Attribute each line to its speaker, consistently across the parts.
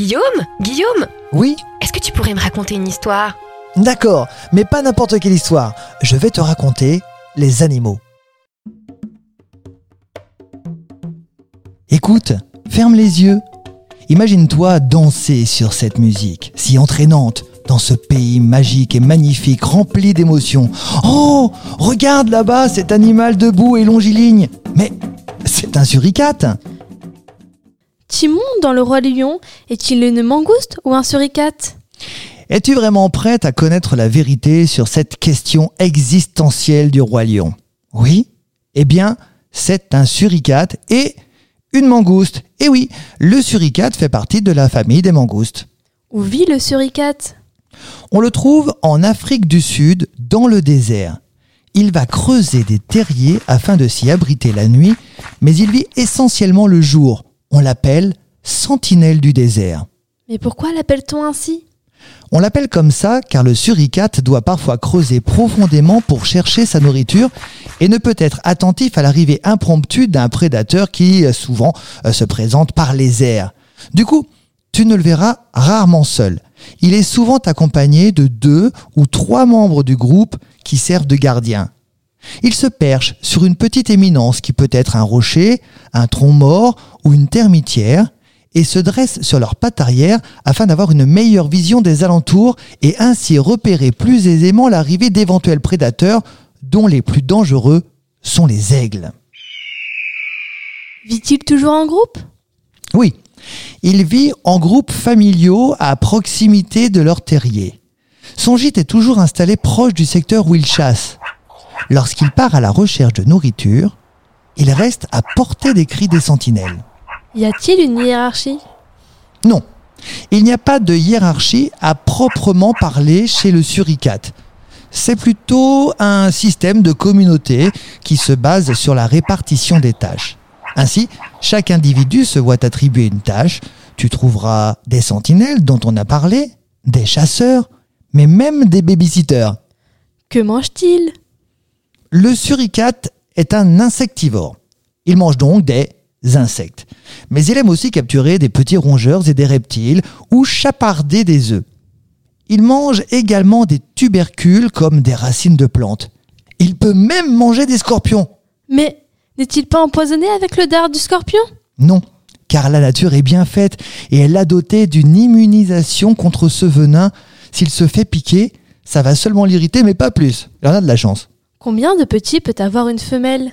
Speaker 1: Guillaume Guillaume
Speaker 2: Oui
Speaker 1: Est-ce que tu pourrais me raconter une histoire?
Speaker 2: D'accord, mais pas n'importe quelle histoire. Je vais te raconter les animaux. Écoute, ferme les yeux. Imagine-toi danser sur cette musique, si entraînante, dans ce pays magique et magnifique, rempli d'émotions. Oh, regarde là-bas cet animal debout et longiligne. Mais c'est un suricate.
Speaker 3: Timon, dans le roi lion, est-il une mangouste ou un suricate?
Speaker 2: Es-tu vraiment prête à connaître la vérité sur cette question existentielle du roi lion? Oui? Eh bien, c'est un suricate et une mangouste. Et oui, le suricate fait partie de la famille des mangoustes.
Speaker 3: Où vit le suricate?
Speaker 2: On le trouve en Afrique du Sud, dans le désert. Il va creuser des terriers afin de s'y abriter la nuit, mais il vit essentiellement le jour. On l'appelle sentinelle du désert.
Speaker 3: Mais pourquoi l'appelle-t-on ainsi?
Speaker 2: On l'appelle comme ça car le suricate doit parfois creuser profondément pour chercher sa nourriture et ne peut être attentif à l'arrivée impromptue d'un prédateur qui euh, souvent euh, se présente par les airs. Du coup, tu ne le verras rarement seul. Il est souvent accompagné de deux ou trois membres du groupe qui servent de gardiens. Il se perche sur une petite éminence qui peut être un rocher, un tronc mort ou une termitière et se dresse sur leurs pattes arrière afin d'avoir une meilleure vision des alentours et ainsi repérer plus aisément l'arrivée d'éventuels prédateurs dont les plus dangereux sont les aigles.
Speaker 3: Vit-il toujours en groupe?
Speaker 2: Oui, il vit en groupes familiaux à proximité de leur terrier. Son gîte est toujours installé proche du secteur où il chasse. Lorsqu'il part à la recherche de nourriture, il reste à portée des cris des sentinelles.
Speaker 3: Y a-t-il une hiérarchie?
Speaker 2: Non, il n'y a pas de hiérarchie à proprement parler chez le suricate. C'est plutôt un système de communauté qui se base sur la répartition des tâches. Ainsi, chaque individu se voit attribuer une tâche. Tu trouveras des sentinelles dont on a parlé, des chasseurs, mais même des babysitters.
Speaker 3: Que mange-t-il?
Speaker 2: Le suricate est un insectivore. Il mange donc des insectes. Mais il aime aussi capturer des petits rongeurs et des reptiles ou chaparder des œufs. Il mange également des tubercules comme des racines de plantes. Il peut même manger des scorpions.
Speaker 3: Mais n'est-il pas empoisonné avec le dard du scorpion?
Speaker 2: Non, car la nature est bien faite et elle l'a doté d'une immunisation contre ce venin. S'il se fait piquer, ça va seulement l'irriter, mais pas plus. Il en a de la chance.
Speaker 3: Combien de petits peut avoir une femelle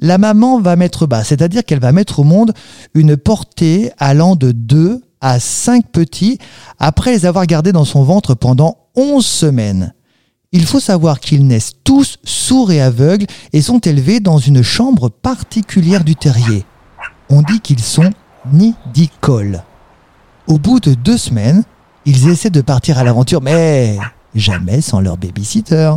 Speaker 2: La maman va mettre bas, c'est-à-dire qu'elle va mettre au monde une portée allant de 2 à 5 petits après les avoir gardés dans son ventre pendant 11 semaines. Il faut savoir qu'ils naissent tous sourds et aveugles et sont élevés dans une chambre particulière du terrier. On dit qu'ils sont nidicoles. Au bout de deux semaines, ils essaient de partir à l'aventure, mais jamais sans leur babysitter.